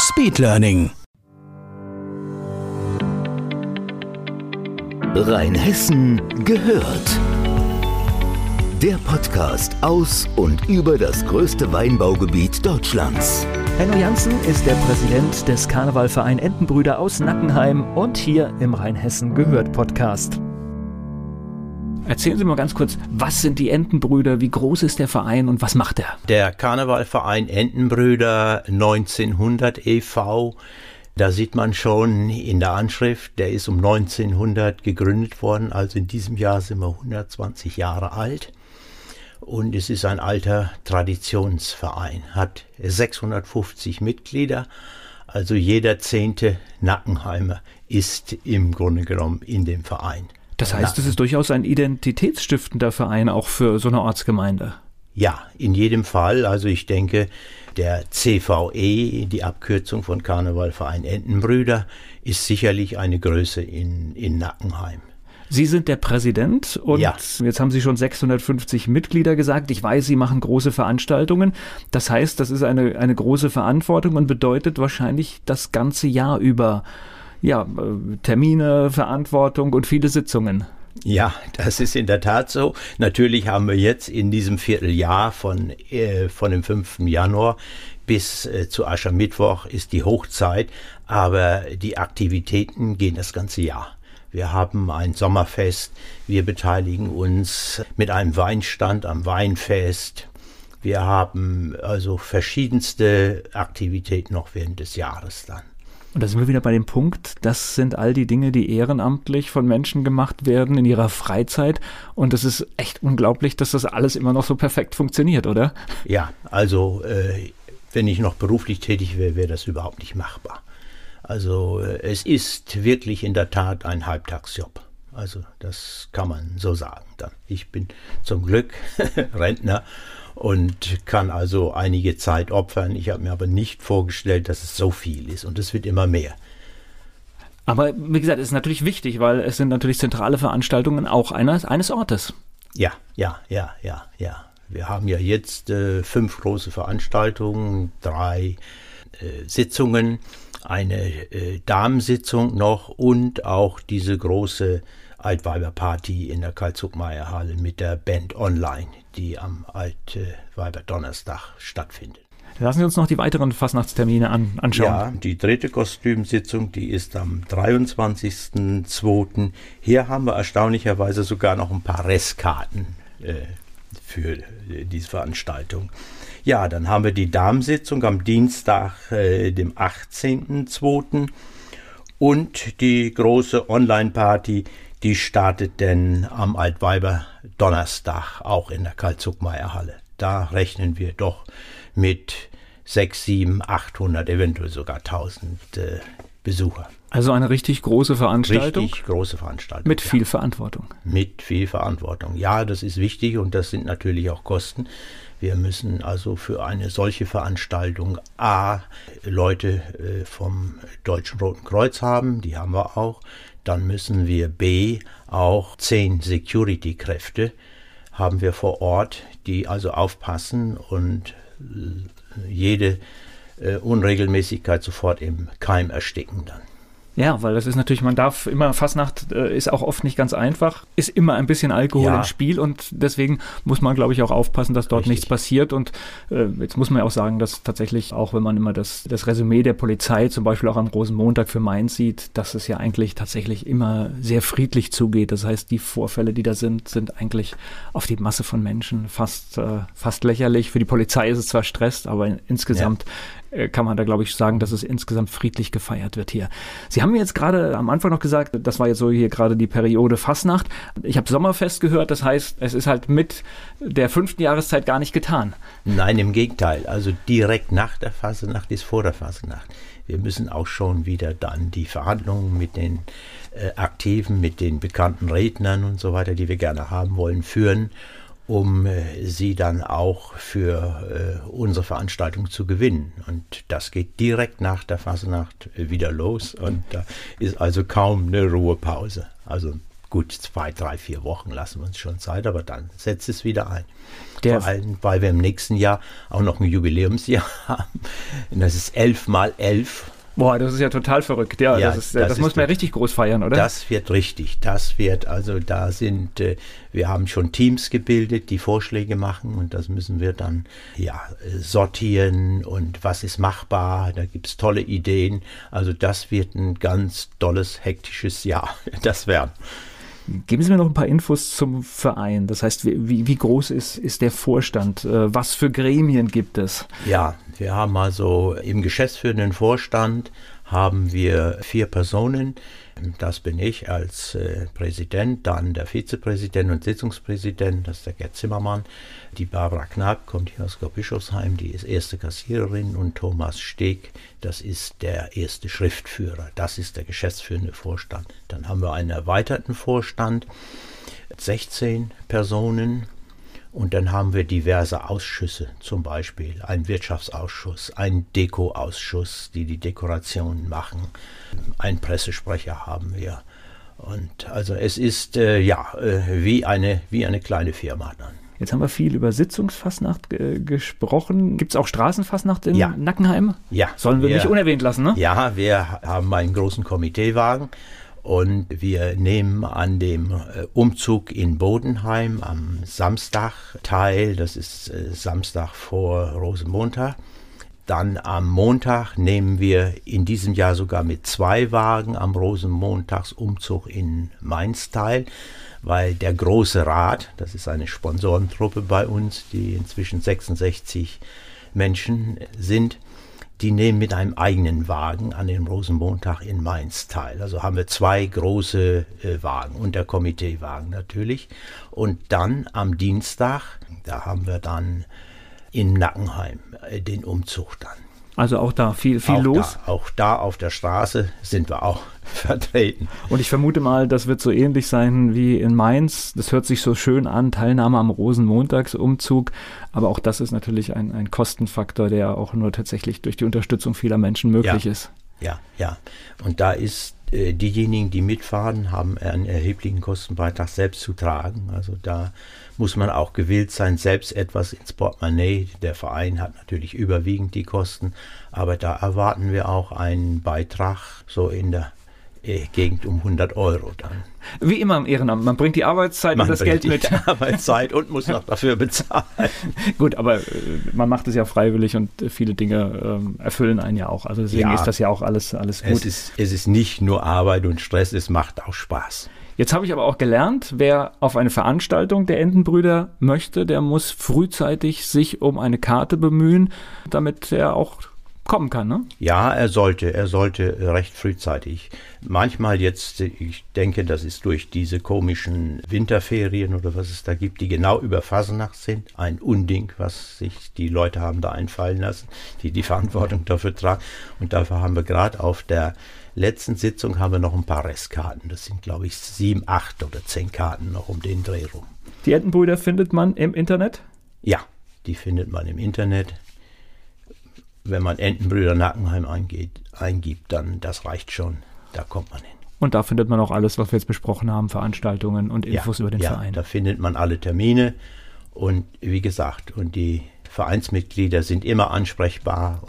Speedlearning. Rheinhessen gehört. Der Podcast aus und über das größte Weinbaugebiet Deutschlands. Henno Janssen ist der Präsident des Karnevalverein Entenbrüder aus Nackenheim und hier im Rheinhessen gehört Podcast. Erzählen Sie mal ganz kurz, was sind die Entenbrüder, wie groß ist der Verein und was macht er? Der Karnevalverein Entenbrüder 1900 e.V., da sieht man schon in der Anschrift, der ist um 1900 gegründet worden, also in diesem Jahr sind wir 120 Jahre alt. Und es ist ein alter Traditionsverein, hat 650 Mitglieder, also jeder zehnte Nackenheimer ist im Grunde genommen in dem Verein. Das heißt, es ist durchaus ein identitätsstiftender Verein auch für so eine Ortsgemeinde. Ja, in jedem Fall. Also ich denke, der CVE, die Abkürzung von Karnevalverein Entenbrüder, ist sicherlich eine Größe in, in Nackenheim. Sie sind der Präsident und Ja. jetzt haben Sie schon 650 Mitglieder gesagt. Ich weiß, Sie machen große Veranstaltungen. Das heißt, das ist eine, eine große Verantwortung und bedeutet wahrscheinlich das ganze Jahr über ja, äh, Termine, Verantwortung und viele Sitzungen. Ja, das ist in der Tat so. Natürlich haben wir jetzt in diesem Vierteljahr von, äh, von dem 5. Januar bis äh, zu Aschermittwoch ist die Hochzeit, aber die Aktivitäten gehen das ganze Jahr. Wir haben ein Sommerfest, wir beteiligen uns mit einem Weinstand am Weinfest. Wir haben also verschiedenste Aktivitäten noch während des Jahres dann. Und da sind wir wieder bei dem Punkt, das sind all die Dinge, die ehrenamtlich von Menschen gemacht werden in ihrer Freizeit. Und es ist echt unglaublich, dass das alles immer noch so perfekt funktioniert, oder? Ja, also äh, wenn ich noch beruflich tätig wäre, wäre das überhaupt nicht machbar. Also äh, es ist wirklich in der Tat ein Halbtagsjob. Also das kann man so sagen. Dann. Ich bin zum Glück Rentner und kann also einige Zeit opfern. Ich habe mir aber nicht vorgestellt, dass es so viel ist und es wird immer mehr. Aber wie gesagt, es ist natürlich wichtig, weil es sind natürlich zentrale Veranstaltungen auch eines, eines Ortes. Ja, ja, ja, ja, ja. Wir haben ja jetzt äh, fünf große Veranstaltungen, drei äh, Sitzungen, eine äh, Damensitzung noch und auch diese große Altweiberparty in der Karl-Zuckmeier-Halle mit der Band Online, die am Altweiber-Donnerstag stattfindet. Lassen Sie uns noch die weiteren Fastnachtstermine an, anschauen. Ja, die dritte Kostümsitzung, die ist am 23.02. Hier haben wir erstaunlicherweise sogar noch ein paar Restkarten äh, für äh, diese Veranstaltung. Ja, dann haben wir die Damensitzung am Dienstag, äh, dem 18.02. Und die große Online-Party, die startet denn am Altweiber Donnerstag, auch in der Karl-Zuckmeier-Halle. Da rechnen wir doch mit 6, 7, 800, eventuell sogar 1000 äh, Besucher. Also eine richtig große Veranstaltung Richtig große Veranstaltung. mit ja. viel Verantwortung. Mit viel Verantwortung. Ja, das ist wichtig und das sind natürlich auch Kosten. Wir müssen also für eine solche Veranstaltung A Leute äh, vom Deutschen Roten Kreuz haben, die haben wir auch. Dann müssen wir B auch zehn Security-Kräfte haben wir vor Ort, die also aufpassen und äh, jede äh, Unregelmäßigkeit sofort im Keim ersticken dann. Ja, weil das ist natürlich, man darf immer, Fastnacht äh, ist auch oft nicht ganz einfach, ist immer ein bisschen Alkohol Ja. im Spiel und deswegen muss man, glaube ich, auch aufpassen, dass dort Richtig. nichts passiert. Und äh, jetzt muss man ja auch sagen, dass tatsächlich, auch wenn man immer das, das Resümee der Polizei, zum Beispiel auch am Rosenmontag für Mainz sieht, dass es ja eigentlich tatsächlich immer sehr friedlich zugeht. Das heißt, die Vorfälle, die da sind, sind eigentlich auf die Masse von Menschen fast, äh, fast lächerlich. Für die Polizei ist es zwar Stress, aber insgesamt äh, kann man da, glaube ich, sagen, dass es insgesamt friedlich gefeiert wird hier. Sie haben mir jetzt gerade am Anfang noch gesagt, das war jetzt so hier gerade die Periode Fasnacht. Ich habe Sommerfest gehört, das heißt, es ist halt mit der fünften Jahreszeit gar nicht getan. Nein, im Gegenteil. Also direkt nach der Fasnacht ist vor der Fasnacht. Wir müssen auch schon wieder dann die Verhandlungen mit den äh, Aktiven, mit den bekannten Rednern und so weiter, die wir gerne haben wollen, führen um äh, sie dann auch für äh, unsere Veranstaltung zu gewinnen. Und das geht direkt nach der Fasnacht wieder los und da ist also kaum eine Ruhepause. Also gut, zwei, drei, vier Wochen lassen wir uns schon Zeit, aber dann setzt es wieder ein. Der Vor allem, weil wir im nächsten Jahr auch noch ein Jubiläumsjahr haben. Und das ist elf mal elf Boah, das ist ja total verrückt. Ja, ja das, ist, das, das muss man ja richtig groß feiern, oder? Das wird richtig. Das wird, also da sind, äh, wir haben schon Teams gebildet, die Vorschläge machen und das müssen wir dann ja sortieren und was ist machbar. Da gibt es tolle Ideen. Also das wird ein ganz tolles, hektisches Jahr. Das werden. Geben Sie mir noch ein paar Infos zum Verein. Das heißt, wie, wie groß ist, ist der Vorstand? Äh, was für Gremien gibt es? Ja, wir haben also im geschäftsführenden Vorstand haben wir vier Personen. Das bin ich als äh, Präsident, dann der Vizepräsident und Sitzungspräsident, das ist der Gerd Zimmermann. Die Barbara Knapp kommt hier aus Bischofsheim, die ist erste Kassiererin und Thomas Steg, das ist der erste Schriftführer. Das ist der geschäftsführende Vorstand. Dann haben wir einen erweiterten Vorstand, 16 Personen und dann haben wir diverse Ausschüsse, zum Beispiel ein Wirtschaftsausschuss, ein Dekoausschuss, die die Dekorationen machen. Ein Pressesprecher haben wir. Und also es ist äh, ja äh, wie, eine, wie eine kleine Firma dann. Jetzt haben wir viel über Sitzungsfassnacht äh, gesprochen. Gibt es auch Straßenfassnacht in ja. Nackenheim? Ja. Sollen wir, wir nicht unerwähnt lassen, ne? Ja, wir haben einen großen Komiteewagen und wir nehmen an dem äh, Umzug in Bodenheim am Samstag teil. Das ist äh, Samstag vor Rosenmontag. Dann am Montag nehmen wir in diesem Jahr sogar mit zwei Wagen am Rosenmontagsumzug in Mainz teil, weil der Große Rat, das ist eine Sponsorentruppe bei uns, die inzwischen 66 Menschen sind, die nehmen mit einem eigenen Wagen an dem Rosenmontag in Mainz teil. Also haben wir zwei große äh, Wagen und der Komiteewagen natürlich. Und dann am Dienstag, da haben wir dann in Nackenheim äh, den Umzug dann. Also auch da viel, viel auch los. Da, auch da auf der Straße sind wir auch vertreten. Und ich vermute mal, das wird so ähnlich sein wie in Mainz. Das hört sich so schön an, Teilnahme am Rosenmontagsumzug. Aber auch das ist natürlich ein, ein Kostenfaktor, der auch nur tatsächlich durch die Unterstützung vieler Menschen möglich ja. ist. Ja, ja. Und da ist äh, diejenigen, die mitfahren, haben einen erheblichen Kostenbeitrag selbst zu tragen. Also da muss man auch gewillt sein, selbst etwas ins Portemonnaie. Der Verein hat natürlich überwiegend die Kosten, aber da erwarten wir auch einen Beitrag so in der Gegend um 100 Euro dann. Wie immer im Ehrenamt. Man bringt die Arbeitszeit man und das Geld mit. Arbeitszeit und muss noch dafür bezahlen. Gut, aber äh, man macht es ja freiwillig und viele Dinge äh, erfüllen einen ja auch. Also deswegen ja, ist das ja auch alles, alles gut. Es ist, es ist nicht nur Arbeit und Stress, es macht auch Spaß. Jetzt habe ich aber auch gelernt, wer auf eine Veranstaltung der Entenbrüder möchte, der muss frühzeitig sich um eine Karte bemühen, damit er auch kommen kann, ne? Ja, er sollte, er sollte recht frühzeitig. Manchmal jetzt, ich denke, das ist durch diese komischen Winterferien oder was es da gibt, die genau über Fasnacht sind, ein Unding, was sich die Leute haben da einfallen lassen, die die Verantwortung dafür tragen. Und dafür haben wir gerade auf der letzten Sitzung haben wir noch ein paar Restkarten. Das sind, glaube ich, sieben, acht oder zehn Karten noch um den Dreh rum. Die Entenbrüder findet man im Internet? Ja, die findet man im Internet wenn man Entenbrüder Nackenheim eingeht, eingibt, dann das reicht schon. Da kommt man hin. Und da findet man auch alles, was wir jetzt besprochen haben, Veranstaltungen und Infos ja, über den ja, Verein. Da findet man alle Termine und wie gesagt, und die Vereinsmitglieder sind immer ansprechbar.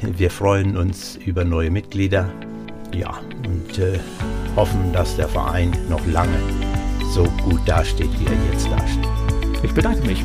Wir freuen uns über neue Mitglieder. Ja, und äh, hoffen, dass der Verein noch lange so gut dasteht, wie er jetzt dasteht. Ich bedanke mich.